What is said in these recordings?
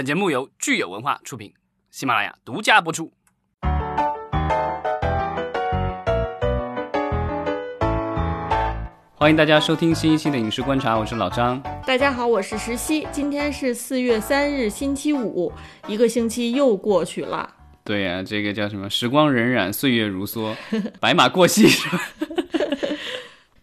本节目由聚友文化出品，喜马拉雅独家播出。欢迎大家收听新一期的《影视观察》，我是老张。大家好，我是石溪。今天是四月三日，星期五，一个星期又过去了。对呀、这个叫什么？时光荏苒，岁月如梭，白马过隙是吧？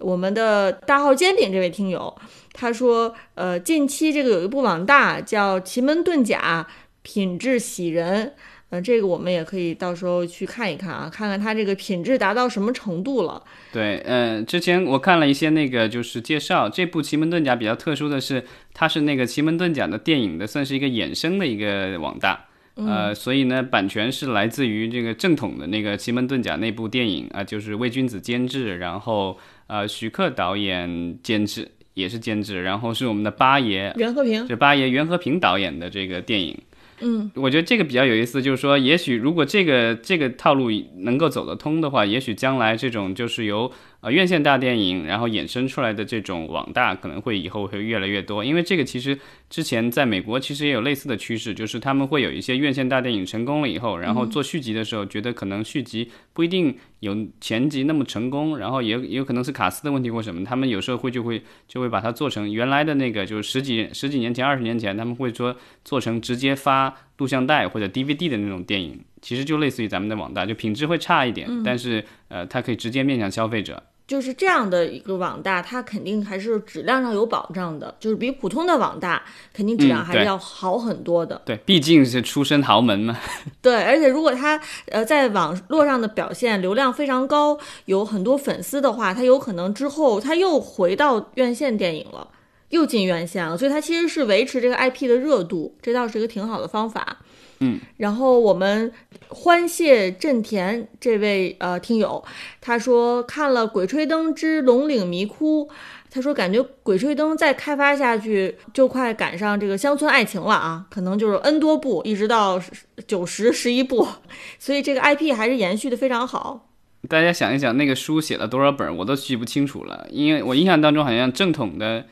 我们的大号煎饼这位听友，他说，呃，近期这个有一部网大叫《奇门遁甲》，品质喜人。呃，这个我们也可以到时候去看一看啊，看看它这个品质达到什么程度了。对，嗯、之前我看了一些那个就是介绍，这部《奇门遁甲》比较特殊的是，它是那个《奇门遁甲》的电影的，算是一个衍生的一个网大。呃，所以呢，版权是来自于这个正统的那个《奇门遁甲》那部电影啊、就是魏君子监制，然后呃徐克导演监制，也是监制，然后是我们的八爷，袁和平，是八爷袁和平导演的这个电影。嗯，我觉得这个比较有意思，就是说，也许如果这个这个套路能够走得通的话，也许将来这种就是由呃院线大电影，然后衍生出来的这种网大，可能会以后会越来越多。因为这个其实之前在美国其实也有类似的趋势，就是他们会有一些院线大电影成功了以后，然后做续集的时候，觉得可能续集不一定有前集那么成功，然后也也有可能是卡斯的问题或什么，他们有时候会就会就会把它做成原来的那个，就是十几十几年前、二十年前，他们会说做成直接发录像带或者 DVD 的那种电影，其实就类似于咱们的网大，就品质会差一点，但是呃，它可以直接面向消费者。就是这样的一个网大，它肯定还是质量上有保障的，就是比普通的网大肯定质量还是要好很多的。对，毕竟是出身豪门嘛。对，而且如果他呃在网络上的表现流量非常高，有很多粉丝的话，他有可能之后他又回到院线电影了，又进院线了，所以它其实是维持这个 IP 的热度，这倒是一个挺好的方法。嗯，然后我们欢谢震田这位呃听友，他说看了《鬼吹灯之龙岭迷窟》。他说：“感觉《鬼吹灯》再开发下去，就快赶上这个乡村爱情了啊！可能就是 N 多部，一直到九十十一部，所以这个 IP 还是延续的非常好。大家想一想，那个书写了多少本儿，我都记不清楚了。因为我印象当中好像正统的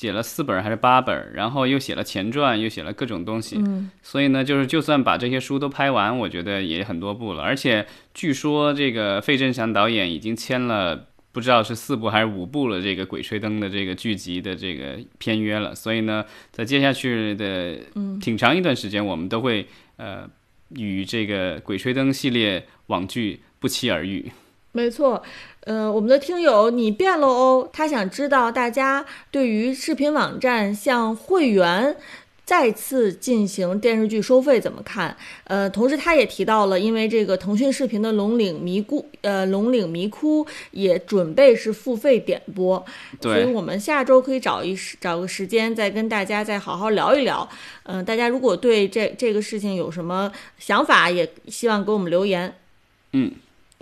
写了四本还是八本，然后又写了前传，又写了各种东西。嗯，所以呢，就是就算把这些书都拍完，我觉得也很多部了。而且据说这个费正祥导演已经签了。不知道是四部还是五部了，这个《鬼吹灯》的这个剧集的这个片约了，所以呢，在接下去的挺长一段时间，我们都会呃与这个《鬼吹灯》系列网剧不期而遇。没错。呃，我们的听友你变了哦，他想知道大家对于视频网站向会员。再次进行电视剧收费怎么看？呃，同时他也提到了，因为这个腾讯视频的《龙岭迷窟》呃，《龙岭迷窟》也准备是付费点播，所以，我们下周可以找一时找个时间再跟大家再好好聊一聊。嗯、大家如果对这这个事情有什么想法，也希望给我们留言。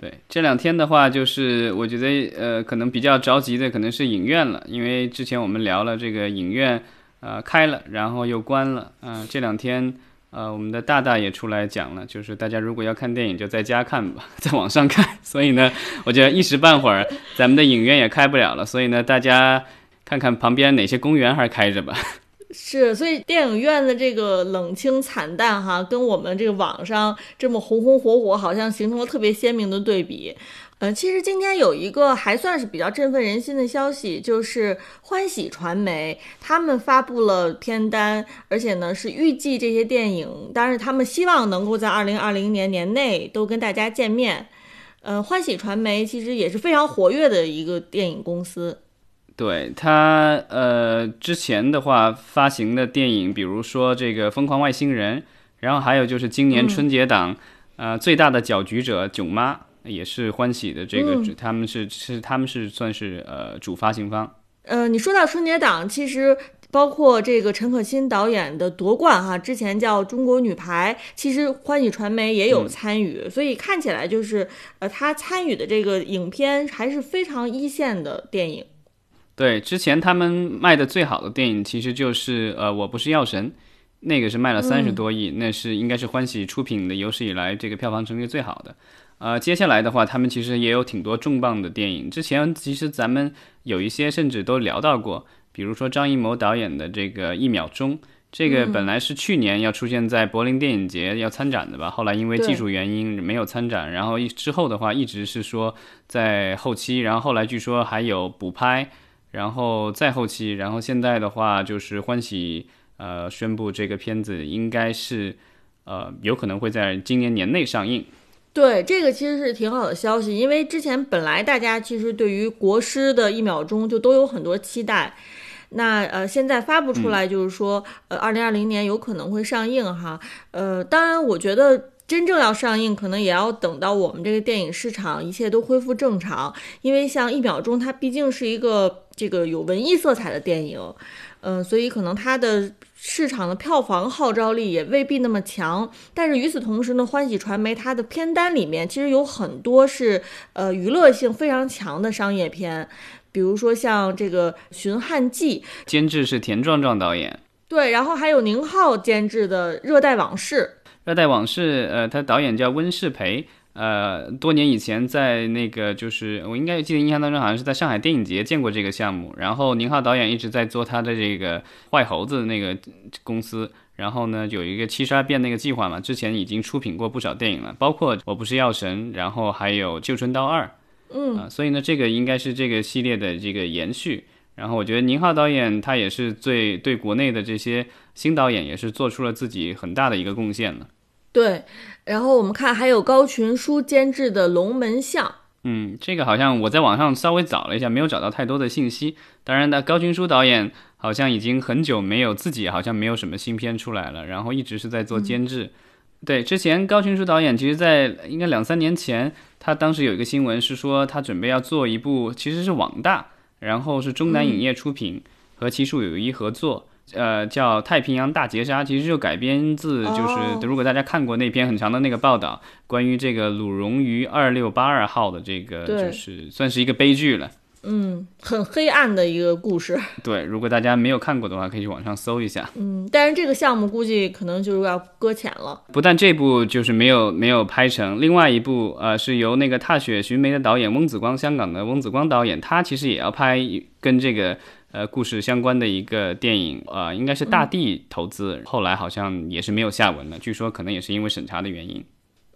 对，这两天的话，就是我觉得呃，可能比较着急的可能是影院了，因为之前我们聊了这个影院呃开了，然后又关了，嗯、这两天呃，我们的大大也出来讲了，就是大家如果要看电影就在家看吧，在网上看。所以呢，我觉得一时半会儿咱们的影院也开不了了，所以呢，大家看看旁边哪些公园还开着吧。是，所以电影院的这个冷清惨淡哈，跟我们这个网上这么红红火火，好像形成了特别鲜明的对比。嗯，其实今天有一个还算是比较振奋人心的消息，就是欢喜传媒他们发布了片单，而且呢是预计这些电影，当然他们希望能够在二零二零年年内都跟大家见面。呃，欢喜传媒其实也是非常活跃的一个电影公司。对他，呃，之前的话发行的电影，比如说这个《疯狂外星人》，然后还有就是今年春节档，呃，最大的搅局者《囧妈》也是欢喜的这个，嗯他们是是他们是算是呃主发行方。呃，你说到春节档，其实包括这个陈可辛导演的夺冠哈，之前叫中国女排，其实欢喜传媒也有参与，所以看起来就是呃，他参与的这个影片还是非常一线的电影。对，之前他们卖的最好的电影其实就是呃，我不是药神，那个是卖了三十多亿，那是应该是欢喜出品的有史以来这个票房成绩最好的。呃，接下来的话，他们其实也有挺多重磅的电影。之前其实咱们有一些甚至都聊到过，比如说张艺谋导演的这个《一秒钟》，这个本来是去年要出现在柏林电影节要参展的吧，后来因为技术原因没有参展。然后一之后的话，一直是说在后期，然后后来据说还有补拍，然后再后期，然后现在的话就是欢喜呃宣布这个片子应该是呃有可能会在今年年内上映。对，这个其实是挺好的消息，因为之前本来大家其实对于国师的一秒钟就都有很多期待。那呃，现在发布出来就是说，呃，二零二零年有可能会上映哈。呃，当然，我觉得真正要上映，可能也要等到我们这个电影市场一切都恢复正常。因为像一秒钟，它毕竟是一个这个有文艺色彩的电影，嗯，所以可能它的市场的票房号召力也未必那么强。但是与此同时呢，欢喜传媒它的片单里面其实有很多是呃娱乐性非常强的商业片。比如说像这个《寻汉记》，监制是田壮壮导演，对，然后还有宁浩监制的《热带往事》。《热带往事》，呃，他导演叫温世培，呃，多年以前在那个就是我应该记得印象当中好像是在上海电影节见过这个项目。然后宁浩导演一直在做他的这个坏猴子那个公司，然后呢有一个七十二变那个计划嘛，之前已经出品过不少电影了，包括《我不是药神》，然后还有《旧春刀二》。嗯啊，所以呢，这个应该是这个系列的这个延续。然后我觉得宁浩导演他也是最对国内的这些新导演也是做出了自己很大的一个贡献了。对，然后我们看还有高群书监制的《龙门巷》。嗯，这个好像我在网上稍微找了一下，没有找到太多的信息。当然呢，高群书导演好像已经很久没有自己好像没有什么新片出来了，然后一直是在做监制。对，之前高群书导演其实，在应该两三年前。他当时有一个新闻是说，他准备要做一部，其实是网大，然后是中南影业出品，和奇树有一合作，呃，叫《太平洋大劫杀》，其实就改编自就是，如果大家看过那篇很长的那个报道，关于这个鲁荣于二六八二号的这个，就是算是一个悲剧了。嗯，很黑暗的一个故事。对，如果大家没有看过的话，可以去网上搜一下。嗯，但是这个项目估计可能就是要搁浅了。不但这部就是没有没有拍成，另外一部呃是由那个踏雪寻梅的导演翁子光，香港的翁子光导演，他其实也要拍跟这个呃故事相关的一个电影，呃，应该是大地投资，后来好像也是没有下文了。据说可能也是因为审查的原因。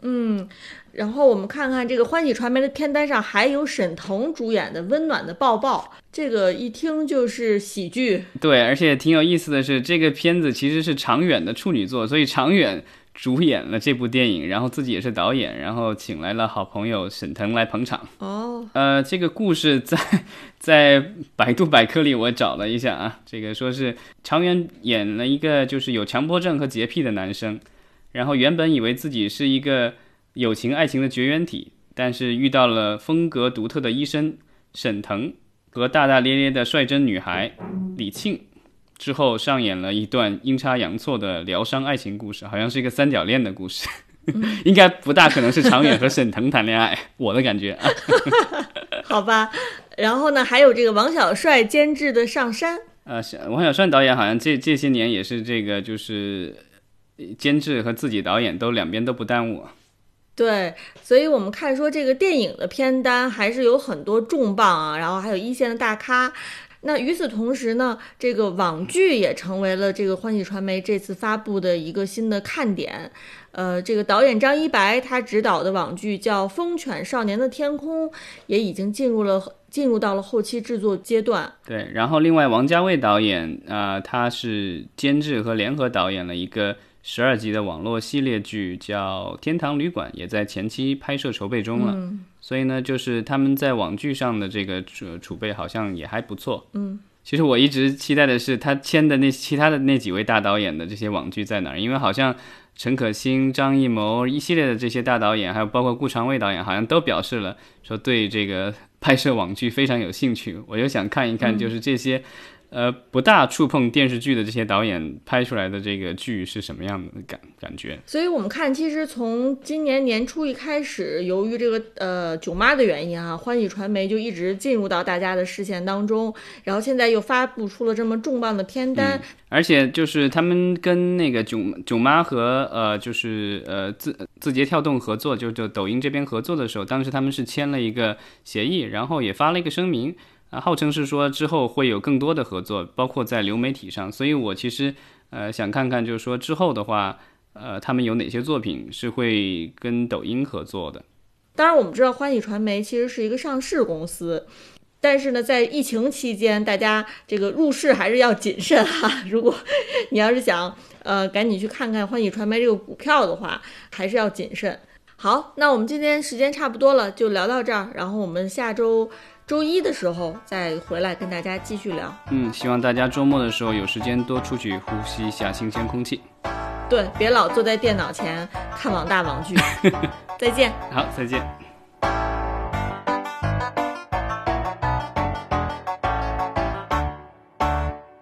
嗯，然后我们看看这个欢喜传媒的片单上还有沈腾主演的《温暖的抱抱》，这个一听就是喜剧。对，而且挺有意思的是，这个片子其实是常远的处女作，所以常远主演了这部电影，然后自己也是导演，然后请来了好朋友沈腾来捧场。哦，呃，这个故事在在百度百科里我找了一下啊，这个说是常远演了一个就是有强迫症和洁癖的男生。然后原本以为自己是一个友情爱情的绝缘体，但是遇到了风格独特的医生沈腾和大大咧咧的率真女孩李沁，之后上演了一段阴差阳错的疗伤爱情故事，好像是一个三角恋的故事，应该不大可能是常远和沈腾谈恋爱，我的感觉。好吧，然后呢，还有这个王小帅监制的《上山》。呃，王小帅导演好像这这些年也是这个就是。监制和自己导演都两边都不耽误，对，所以我们看说这个电影的片单还是有很多重磅啊，然后还有一线的大咖。那与此同时呢，这个网剧也成为了这个欢喜传媒这次发布的一个新的看点。呃，这个导演张一白他执导的网剧叫《疯犬少年的天空》，也已经进入了进入到了后期制作阶段。对，然后另外王家卫导演啊，他是监制和联合导演了一个。十二集的网络系列剧叫《天堂旅馆》，也在前期拍摄筹备中了。所以呢，就是他们在网剧上的这个储储备好像也还不错。嗯，其实我一直期待的是他签的那其他的那几位大导演的这些网剧在哪儿？因为好像陈可辛、张艺谋一系列的这些大导演，还有包括顾长卫导演，好像都表示了说对这个拍摄网剧非常有兴趣。我就想看一看，就是这些。呃，不大触碰电视剧的这些导演拍出来的这个剧是什么样的感感觉？所以我们看，其实从今年年初一开始，由于这个呃囧妈的原因啊，欢喜传媒就一直进入到大家的视线当中，然后现在又发布出了这么重磅的片单，而且就是他们跟那个囧囧妈和呃就是呃字字节跳动合作，就就抖音这边合作的时候，当时他们是签了一个协议，然后也发了一个声明。啊，号称是说之后会有更多的合作，包括在流媒体上，所以我其实呃，想看看就是说之后的话，呃，他们有哪些作品是会跟抖音合作的。当然，我们知道欢喜传媒其实是一个上市公司，但是呢，在疫情期间，大家这个入市还是要谨慎哈。如果你要是想呃赶紧去看看欢喜传媒这个股票的话，还是要谨慎。好，那我们今天时间差不多了，就聊到这儿。然后我们下周周一的时候再回来跟大家继续聊。嗯，希望大家周末的时候有时间多出去呼吸一下新鲜空气。对，别老坐在电脑前看网大网剧。再见。好，再见。